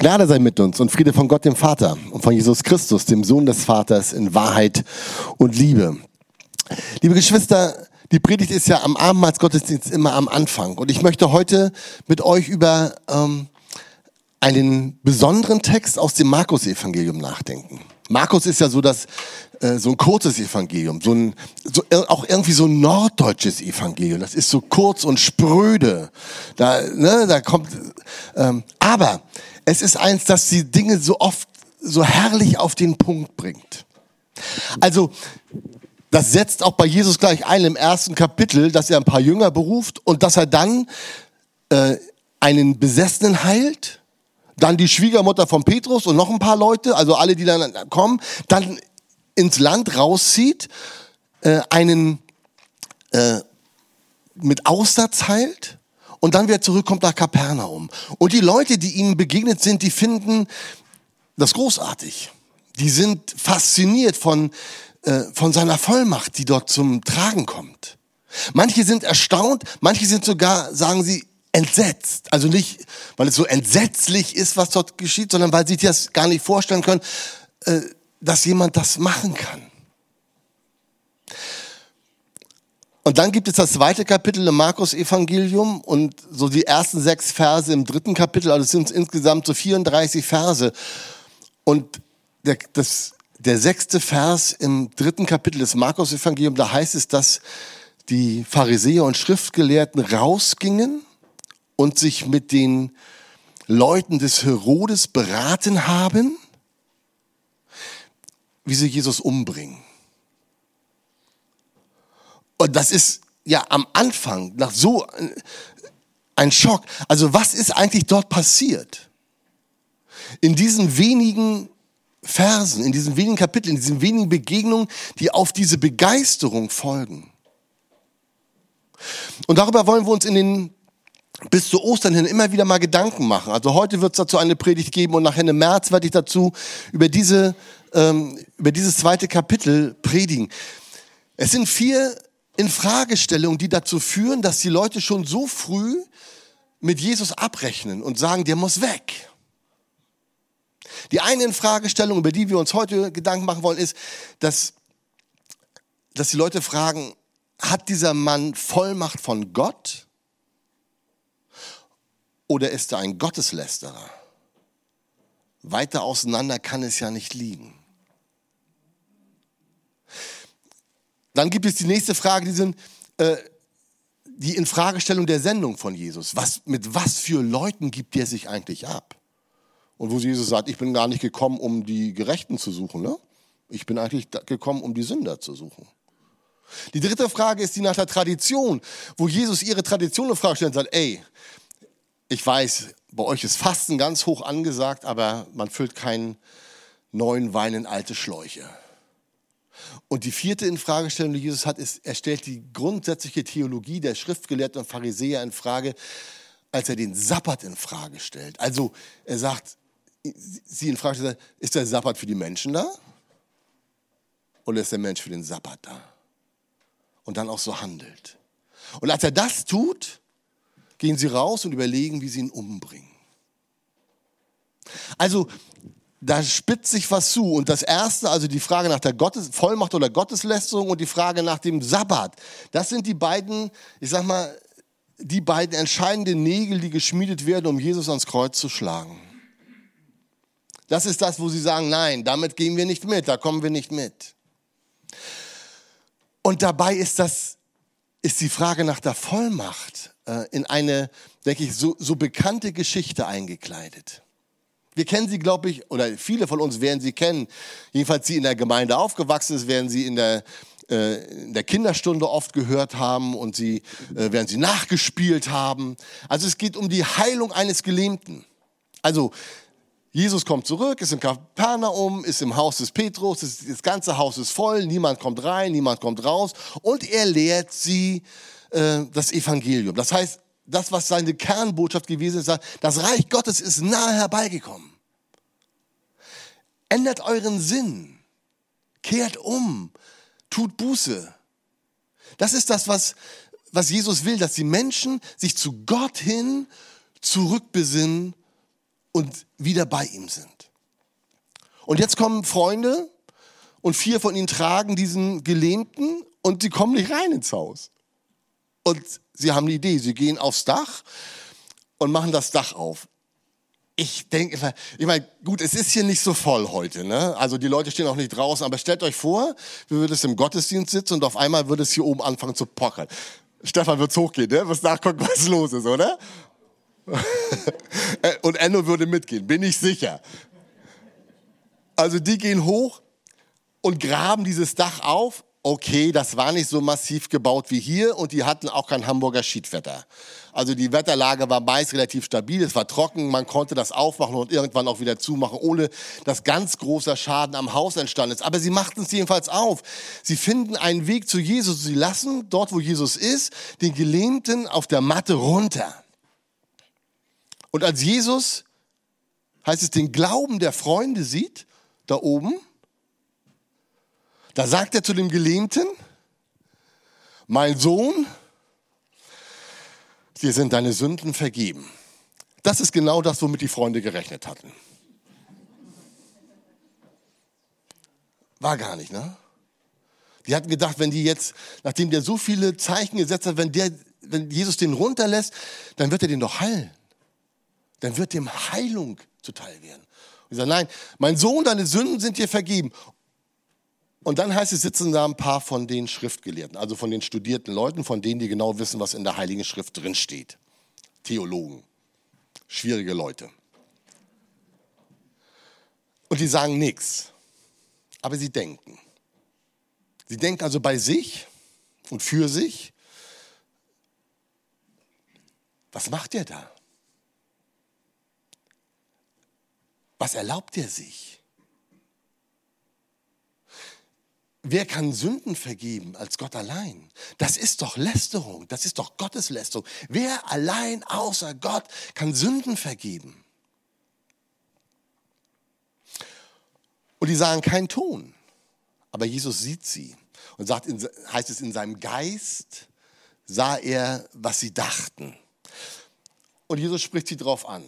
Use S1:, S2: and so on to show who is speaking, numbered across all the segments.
S1: Gnade sei mit uns und Friede von Gott, dem Vater und von Jesus Christus, dem Sohn des Vaters, in Wahrheit und Liebe. Liebe Geschwister, die Predigt ist ja am Abendmahlsgottesdienst immer am Anfang. Und ich möchte heute mit euch über ähm, einen besonderen Text aus dem Markus-Evangelium nachdenken. Markus ist ja so das äh, so ein kurzes Evangelium, so ein so, auch irgendwie so ein norddeutsches Evangelium. Das ist so kurz und spröde. Da, ne, da kommt. Ähm, aber es ist eins, das die Dinge so oft so herrlich auf den Punkt bringt. Also das setzt auch bei Jesus gleich ein im ersten Kapitel, dass er ein paar Jünger beruft und dass er dann äh, einen Besessenen heilt, dann die Schwiegermutter von Petrus und noch ein paar Leute, also alle, die dann kommen, dann ins Land rauszieht, äh, einen äh, mit Aussatz heilt und dann wieder zurückkommt nach Kapernaum. Und die Leute, die ihm begegnet sind, die finden das großartig. Die sind fasziniert von, äh, von seiner Vollmacht, die dort zum Tragen kommt. Manche sind erstaunt, manche sind sogar, sagen sie, entsetzt. Also nicht, weil es so entsetzlich ist, was dort geschieht, sondern weil sie sich das gar nicht vorstellen können, äh, dass jemand das machen kann. Und dann gibt es das zweite Kapitel im Markus-Evangelium und so die ersten sechs Verse im dritten Kapitel, also es sind insgesamt so 34 Verse. Und der, das, der sechste Vers im dritten Kapitel des Markus-Evangeliums, da heißt es, dass die Pharisäer und Schriftgelehrten rausgingen und sich mit den Leuten des Herodes beraten haben, wie sie Jesus umbringen. Und das ist ja am Anfang nach so ein Schock. Also was ist eigentlich dort passiert? In diesen wenigen Versen, in diesen wenigen Kapiteln, in diesen wenigen Begegnungen, die auf diese Begeisterung folgen. Und darüber wollen wir uns in den bis zu Ostern hin immer wieder mal Gedanken machen. Also heute wird es dazu eine Predigt geben und nachher im März werde ich dazu über, diese, ähm, über dieses zweite Kapitel predigen. Es sind vier Infragestellungen, die dazu führen, dass die Leute schon so früh mit Jesus abrechnen und sagen, der muss weg. Die eine Infragestellung, über die wir uns heute Gedanken machen wollen, ist, dass, dass die Leute fragen, hat dieser Mann Vollmacht von Gott? Oder ist er ein Gotteslästerer? Weiter auseinander kann es ja nicht liegen. Dann gibt es die nächste Frage, die sind äh, die Infragestellung der Sendung von Jesus. Was, mit was für Leuten gibt er sich eigentlich ab? Und wo Jesus sagt, ich bin gar nicht gekommen, um die Gerechten zu suchen. Ne? Ich bin eigentlich gekommen, um die Sünder zu suchen. Die dritte Frage ist die nach der Tradition, wo Jesus ihre Tradition in Frage stellt und sagt, ey, ich weiß, bei euch ist Fasten ganz hoch angesagt, aber man füllt keinen neuen Wein in alte Schläuche. Und die vierte Infragestellung, die Jesus hat, ist, er stellt die grundsätzliche Theologie der Schriftgelehrten und Pharisäer in Frage, als er den Sabbat in Frage stellt. Also er sagt, sie in Frage stellt, ist der Sabbat für die Menschen da? Oder ist der Mensch für den Sabbat da? Und dann auch so handelt. Und als er das tut, gehen sie raus und überlegen, wie sie ihn umbringen. Also da spitzt sich was zu. Und das erste, also die Frage nach der Gottes, Vollmacht oder Gotteslästerung und die Frage nach dem Sabbat, das sind die beiden, ich sag mal, die beiden entscheidenden Nägel, die geschmiedet werden, um Jesus ans Kreuz zu schlagen. Das ist das, wo sie sagen, nein, damit gehen wir nicht mit, da kommen wir nicht mit. Und dabei ist das, ist die Frage nach der Vollmacht äh, in eine, denke ich, so, so bekannte Geschichte eingekleidet. Wir kennen sie, glaube ich, oder viele von uns werden sie kennen. Jedenfalls, sie in der Gemeinde aufgewachsen ist, werden sie in der, äh, in der Kinderstunde oft gehört haben und sie äh, werden sie nachgespielt haben. Also es geht um die Heilung eines Gelähmten. Also Jesus kommt zurück, ist in Kapernaum, ist im Haus des Petrus, das ganze Haus ist voll, niemand kommt rein, niemand kommt raus und er lehrt sie äh, das Evangelium. Das heißt, das, was seine Kernbotschaft gewesen ist, das Reich Gottes ist nahe herbeigekommen. Ändert euren Sinn, kehrt um, tut Buße. Das ist das, was, was Jesus will, dass die Menschen sich zu Gott hin zurückbesinnen und wieder bei ihm sind. Und jetzt kommen Freunde und vier von ihnen tragen diesen Gelähmten und sie kommen nicht rein ins Haus. Und sie haben eine Idee, sie gehen aufs Dach und machen das Dach auf. Ich denke, ich meine, gut, es ist hier nicht so voll heute, ne? Also die Leute stehen auch nicht draußen, aber stellt euch vor, wir würden es im Gottesdienst sitzen und auf einmal würde es hier oben anfangen zu pochern. Stefan wird's hochgehen, ne? Was nachgucken, was los ist, oder? und Enno würde mitgehen, bin ich sicher. Also die gehen hoch und graben dieses Dach auf okay, das war nicht so massiv gebaut wie hier und die hatten auch kein Hamburger Schiedwetter. Also die Wetterlage war meist relativ stabil, es war trocken, man konnte das aufmachen und irgendwann auch wieder zumachen, ohne dass ganz großer Schaden am Haus entstanden ist. Aber sie machten es jedenfalls auf. Sie finden einen Weg zu Jesus. Sie lassen dort, wo Jesus ist, den Gelähmten auf der Matte runter. Und als Jesus, heißt es, den Glauben der Freunde sieht, da oben, da sagt er zu dem Gelähmten, mein Sohn, dir sind deine Sünden vergeben. Das ist genau das, womit die Freunde gerechnet hatten. War gar nicht, ne? Die hatten gedacht, wenn die jetzt, nachdem der so viele Zeichen gesetzt hat, wenn, der, wenn Jesus den runterlässt, dann wird er den doch heilen. Dann wird dem Heilung zuteil werden. Und ich sage, nein, mein Sohn, deine Sünden sind dir vergeben. Und dann heißt es, sitzen da ein paar von den Schriftgelehrten, also von den studierten Leuten, von denen, die genau wissen, was in der Heiligen Schrift drin steht. Theologen. Schwierige Leute. Und die sagen nichts. Aber sie denken. Sie denken also bei sich und für sich. Was macht er da? Was erlaubt er sich? Wer kann Sünden vergeben als Gott allein? Das ist doch Lästerung, das ist doch Gotteslästerung. Wer allein außer Gott kann Sünden vergeben? Und die sagen keinen Ton. Aber Jesus sieht sie und sagt, heißt es, in seinem Geist sah er, was sie dachten. Und Jesus spricht sie drauf an.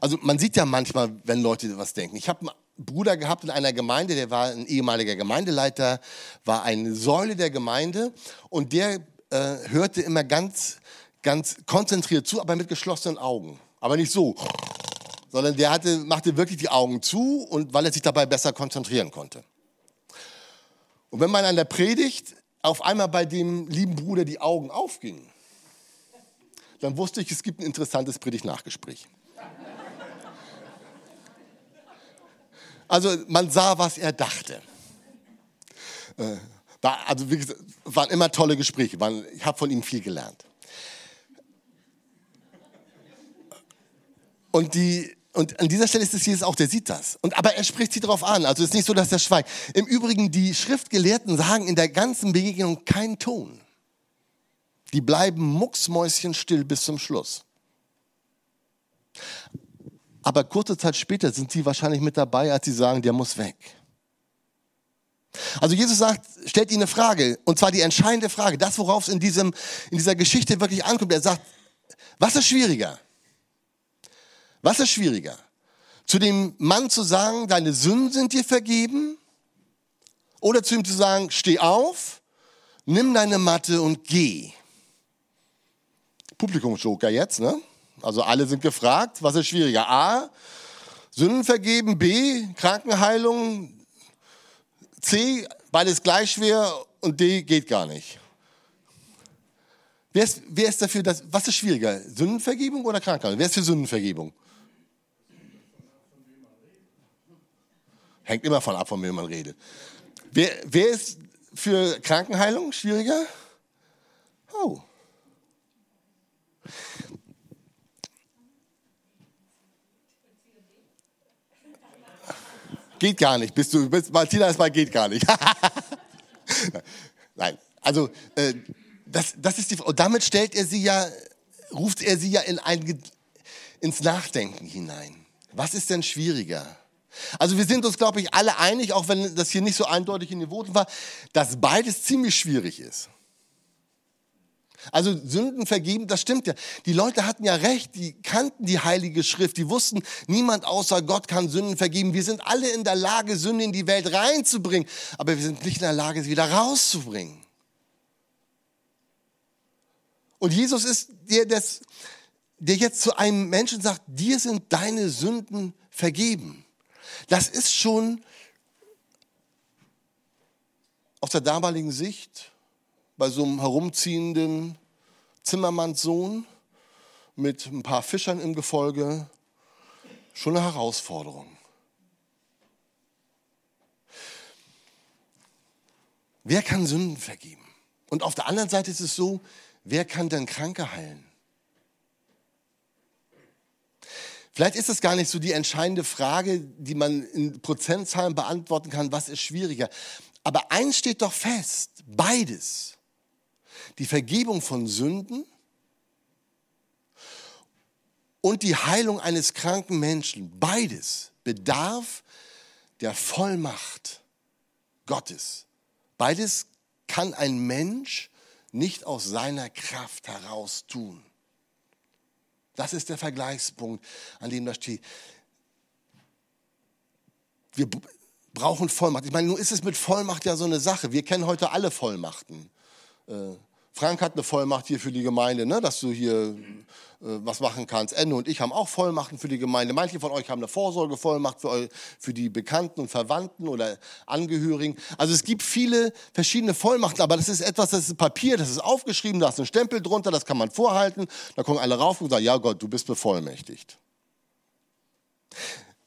S1: Also man sieht ja manchmal, wenn Leute was denken. Ich habe Bruder gehabt in einer Gemeinde, der war ein ehemaliger Gemeindeleiter, war eine Säule der Gemeinde und der äh, hörte immer ganz, ganz konzentriert zu, aber mit geschlossenen Augen. Aber nicht so, sondern der hatte, machte wirklich die Augen zu und weil er sich dabei besser konzentrieren konnte. Und wenn man an der Predigt auf einmal bei dem lieben Bruder die Augen aufgingen, dann wusste ich, es gibt ein interessantes Predigt-Nachgespräch. Also man sah, was er dachte. Äh, war, also wie gesagt, waren immer tolle Gespräche. Waren, ich habe von ihm viel gelernt. Und, die, und an dieser Stelle ist es Jesus auch, der sieht das. Und, aber er spricht sie darauf an. Also es ist nicht so, dass er schweigt. Im Übrigen, die Schriftgelehrten sagen in der ganzen Begegnung keinen Ton. Die bleiben mucksmäuschenstill bis zum Schluss. Aber kurze Zeit später sind sie wahrscheinlich mit dabei, als sie sagen, der muss weg. Also Jesus sagt, stellt ihnen eine Frage, und zwar die entscheidende Frage, das, worauf es in, diesem, in dieser Geschichte wirklich ankommt. Er sagt, was ist schwieriger? Was ist schwieriger? Zu dem Mann zu sagen, deine Sünden sind dir vergeben? Oder zu ihm zu sagen, steh auf, nimm deine Matte und geh. Publikumsjoker jetzt, ne? Also alle sind gefragt, was ist schwieriger? A, Sünden vergeben, B, Krankenheilung, C, beides gleich schwer und D geht gar nicht. Wer ist, wer ist dafür, dass, was ist schwieriger, Sündenvergebung oder Krankenheilung? Wer ist für Sündenvergebung? Hängt immer von ab, von wem man redet. Wer, wer ist für Krankenheilung schwieriger? Oh. Geht gar nicht. Bist du, bist, Martina ist mal geht gar nicht. Nein, also äh, das, das ist die. Und damit stellt er sie ja, ruft er sie ja in ein, ins Nachdenken hinein. Was ist denn schwieriger? Also wir sind uns, glaube ich, alle einig, auch wenn das hier nicht so eindeutig in den Worten war, dass beides ziemlich schwierig ist. Also Sünden vergeben, das stimmt ja. Die Leute hatten ja recht, die kannten die Heilige Schrift, die wussten, niemand außer Gott kann Sünden vergeben. Wir sind alle in der Lage, Sünden in die Welt reinzubringen, aber wir sind nicht in der Lage, sie wieder rauszubringen. Und Jesus ist der, das, der jetzt zu einem Menschen sagt, dir sind deine Sünden vergeben. Das ist schon aus der damaligen Sicht bei so einem herumziehenden Zimmermannssohn mit ein paar Fischern im Gefolge schon eine Herausforderung. Wer kann Sünden vergeben? Und auf der anderen Seite ist es so, wer kann denn Kranke heilen? Vielleicht ist es gar nicht so die entscheidende Frage, die man in Prozentzahlen beantworten kann, was ist schwieriger. Aber eins steht doch fest, beides die Vergebung von Sünden und die Heilung eines kranken Menschen. Beides bedarf der Vollmacht Gottes. Beides kann ein Mensch nicht aus seiner Kraft heraus tun. Das ist der Vergleichspunkt, an dem das steht. Wir brauchen Vollmacht. Ich meine, nun ist es mit Vollmacht ja so eine Sache. Wir kennen heute alle Vollmachten. Frank hat eine Vollmacht hier für die Gemeinde, ne, dass du hier äh, was machen kannst. Ende und ich haben auch Vollmachten für die Gemeinde. Manche von euch haben eine Vorsorgevollmacht für, für die Bekannten und Verwandten oder Angehörigen. Also es gibt viele verschiedene Vollmachten, aber das ist etwas, das ist Papier, das ist aufgeschrieben, da ist ein Stempel drunter, das kann man vorhalten. Da kommen alle rauf und sagen, ja Gott, du bist bevollmächtigt.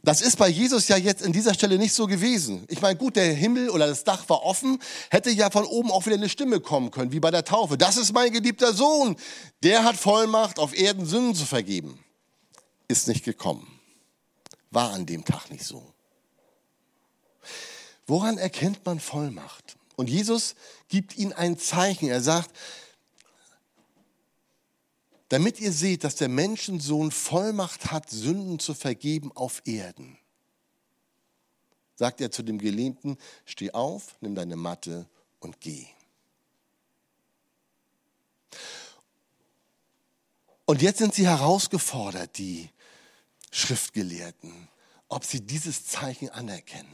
S1: Das ist bei Jesus ja jetzt in dieser Stelle nicht so gewesen. Ich meine, gut, der Himmel oder das Dach war offen, hätte ja von oben auch wieder eine Stimme kommen können, wie bei der Taufe. Das ist mein geliebter Sohn, der hat Vollmacht, auf Erden Sünden zu vergeben. Ist nicht gekommen. War an dem Tag nicht so. Woran erkennt man Vollmacht? Und Jesus gibt ihnen ein Zeichen. Er sagt, damit ihr seht, dass der Menschensohn Vollmacht hat, Sünden zu vergeben auf Erden. Sagt er zu dem Gelähmten, steh auf, nimm deine Matte und geh. Und jetzt sind sie herausgefordert, die Schriftgelehrten, ob sie dieses Zeichen anerkennen.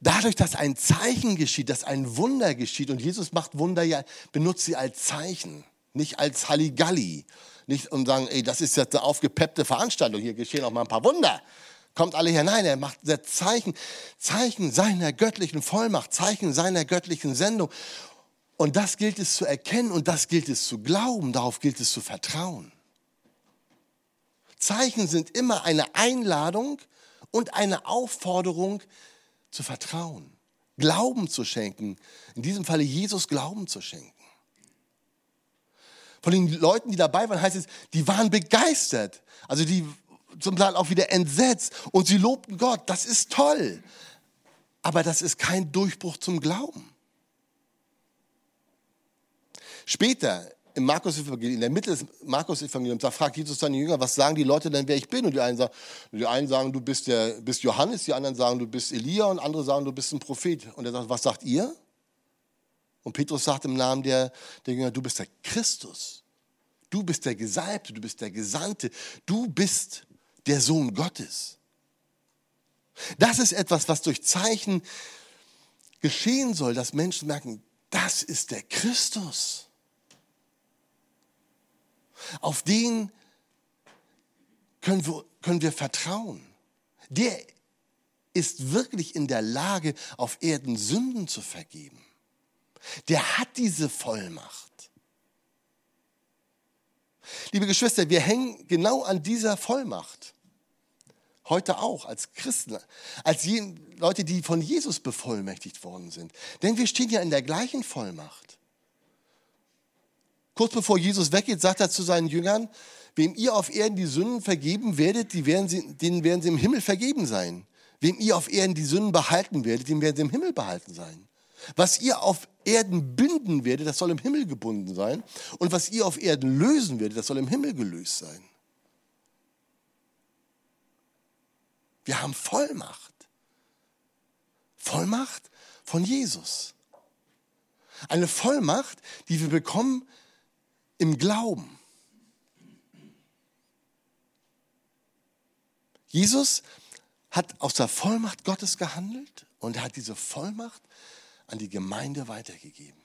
S1: Dadurch, dass ein Zeichen geschieht, dass ein Wunder geschieht, und Jesus macht Wunder ja, benutzt sie als Zeichen nicht als Halligalli. Nicht und sagen, ey, das ist jetzt eine aufgepeppte Veranstaltung, hier geschehen auch mal ein paar Wunder. Kommt alle her. Nein, er macht Zeichen, Zeichen seiner göttlichen Vollmacht, Zeichen seiner göttlichen Sendung. Und das gilt es zu erkennen und das gilt es zu glauben, darauf gilt es zu vertrauen. Zeichen sind immer eine Einladung und eine Aufforderung zu vertrauen, Glauben zu schenken, in diesem Falle Jesus Glauben zu schenken. Von den Leuten, die dabei waren, heißt es, die waren begeistert. Also die zum Teil auch wieder entsetzt und sie lobten Gott. Das ist toll. Aber das ist kein Durchbruch zum Glauben. Später im Markus in der Mitte des Markus-Evangeliums, da fragt Jesus seine Jünger, was sagen die Leute denn, wer ich bin? Und die einen sagen, die einen sagen du bist, der, bist Johannes, die anderen sagen, du bist Elia und andere sagen, du bist ein Prophet. Und er sagt, was sagt ihr? Und Petrus sagt im Namen der, der Jünger, du bist der Christus. Du bist der Gesalbte, du bist der Gesandte, du bist der Sohn Gottes. Das ist etwas, was durch Zeichen geschehen soll, dass Menschen merken, das ist der Christus. Auf den können wir, können wir vertrauen. Der ist wirklich in der Lage, auf Erden Sünden zu vergeben der hat diese Vollmacht. Liebe Geschwister, wir hängen genau an dieser Vollmacht. Heute auch als Christen, als Leute, die von Jesus bevollmächtigt worden sind. Denn wir stehen ja in der gleichen Vollmacht. Kurz bevor Jesus weggeht, sagt er zu seinen Jüngern, wem ihr auf Erden die Sünden vergeben werdet, die werden sie, denen werden sie im Himmel vergeben sein. Wem ihr auf Erden die Sünden behalten werdet, dem werden sie im Himmel behalten sein. Was ihr auf Erden binden werdet, das soll im Himmel gebunden sein. Und was ihr auf Erden lösen werdet, das soll im Himmel gelöst sein. Wir haben Vollmacht. Vollmacht von Jesus. Eine Vollmacht, die wir bekommen im Glauben. Jesus hat aus der Vollmacht Gottes gehandelt und er hat diese Vollmacht an die Gemeinde weitergegeben.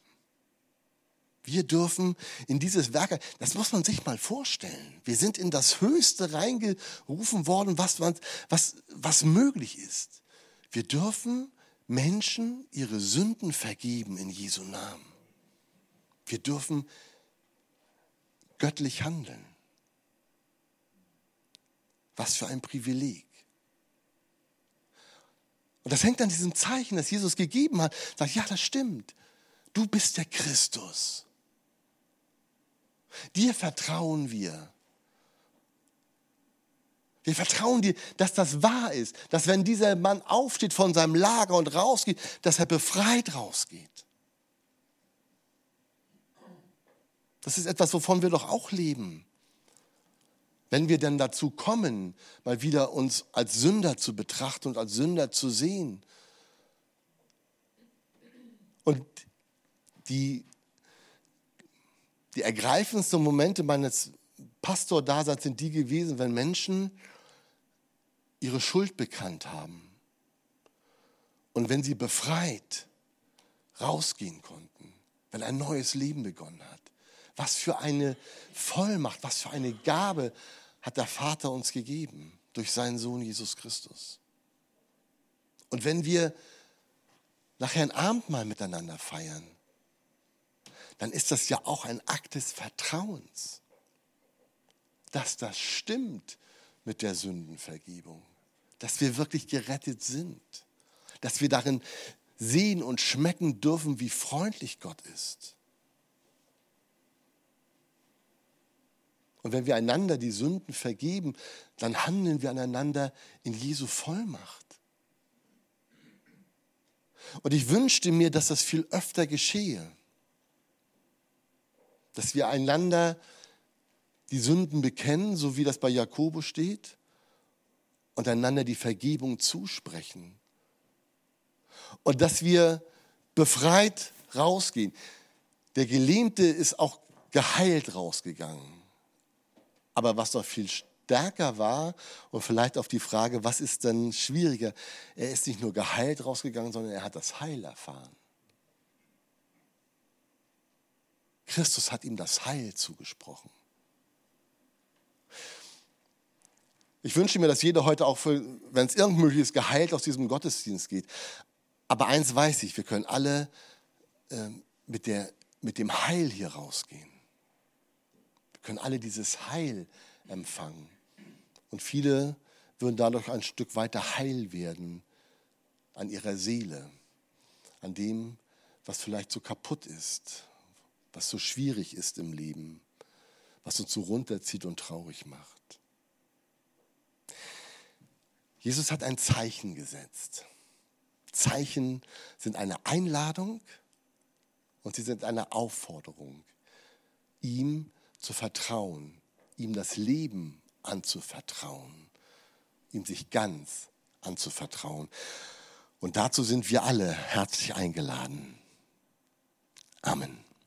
S1: Wir dürfen in dieses Werk, das muss man sich mal vorstellen. Wir sind in das Höchste reingerufen worden, was, was, was möglich ist. Wir dürfen Menschen ihre Sünden vergeben in Jesu Namen. Wir dürfen göttlich handeln. Was für ein Privileg. Und das hängt an diesem Zeichen, das Jesus gegeben hat. Sagt, ja, das stimmt. Du bist der Christus. Dir vertrauen wir. Wir vertrauen dir, dass das wahr ist, dass wenn dieser Mann aufsteht von seinem Lager und rausgeht, dass er befreit rausgeht. Das ist etwas, wovon wir doch auch leben. Wenn wir denn dazu kommen, mal wieder uns als Sünder zu betrachten und als Sünder zu sehen. Und die, die ergreifendsten Momente meines Pastordaseins sind die gewesen, wenn Menschen ihre Schuld bekannt haben und wenn sie befreit rausgehen konnten, wenn ein neues Leben begonnen hat. Was für eine Vollmacht, was für eine Gabe hat der Vater uns gegeben durch seinen Sohn Jesus Christus. Und wenn wir nachher ein Abendmahl miteinander feiern, dann ist das ja auch ein Akt des Vertrauens, dass das stimmt mit der Sündenvergebung, dass wir wirklich gerettet sind, dass wir darin sehen und schmecken dürfen, wie freundlich Gott ist. Und wenn wir einander die Sünden vergeben, dann handeln wir aneinander in Jesu Vollmacht. Und ich wünschte mir, dass das viel öfter geschehe. Dass wir einander die Sünden bekennen, so wie das bei Jakobus steht, und einander die Vergebung zusprechen. Und dass wir befreit rausgehen. Der Gelähmte ist auch geheilt rausgegangen. Aber was noch viel stärker war und vielleicht auf die Frage, was ist denn schwieriger, er ist nicht nur geheilt rausgegangen, sondern er hat das Heil erfahren. Christus hat ihm das Heil zugesprochen. Ich wünsche mir, dass jeder heute auch, wenn es irgend möglich ist, geheilt aus diesem Gottesdienst geht. Aber eins weiß ich, wir können alle äh, mit, der, mit dem Heil hier rausgehen. Können alle dieses Heil empfangen. Und viele würden dadurch ein Stück weiter heil werden an ihrer Seele, an dem, was vielleicht so kaputt ist, was so schwierig ist im Leben, was uns so runterzieht und traurig macht. Jesus hat ein Zeichen gesetzt. Zeichen sind eine Einladung und sie sind eine Aufforderung, ihm zu vertrauen, ihm das Leben anzuvertrauen, ihm sich ganz anzuvertrauen. Und dazu sind wir alle herzlich eingeladen. Amen.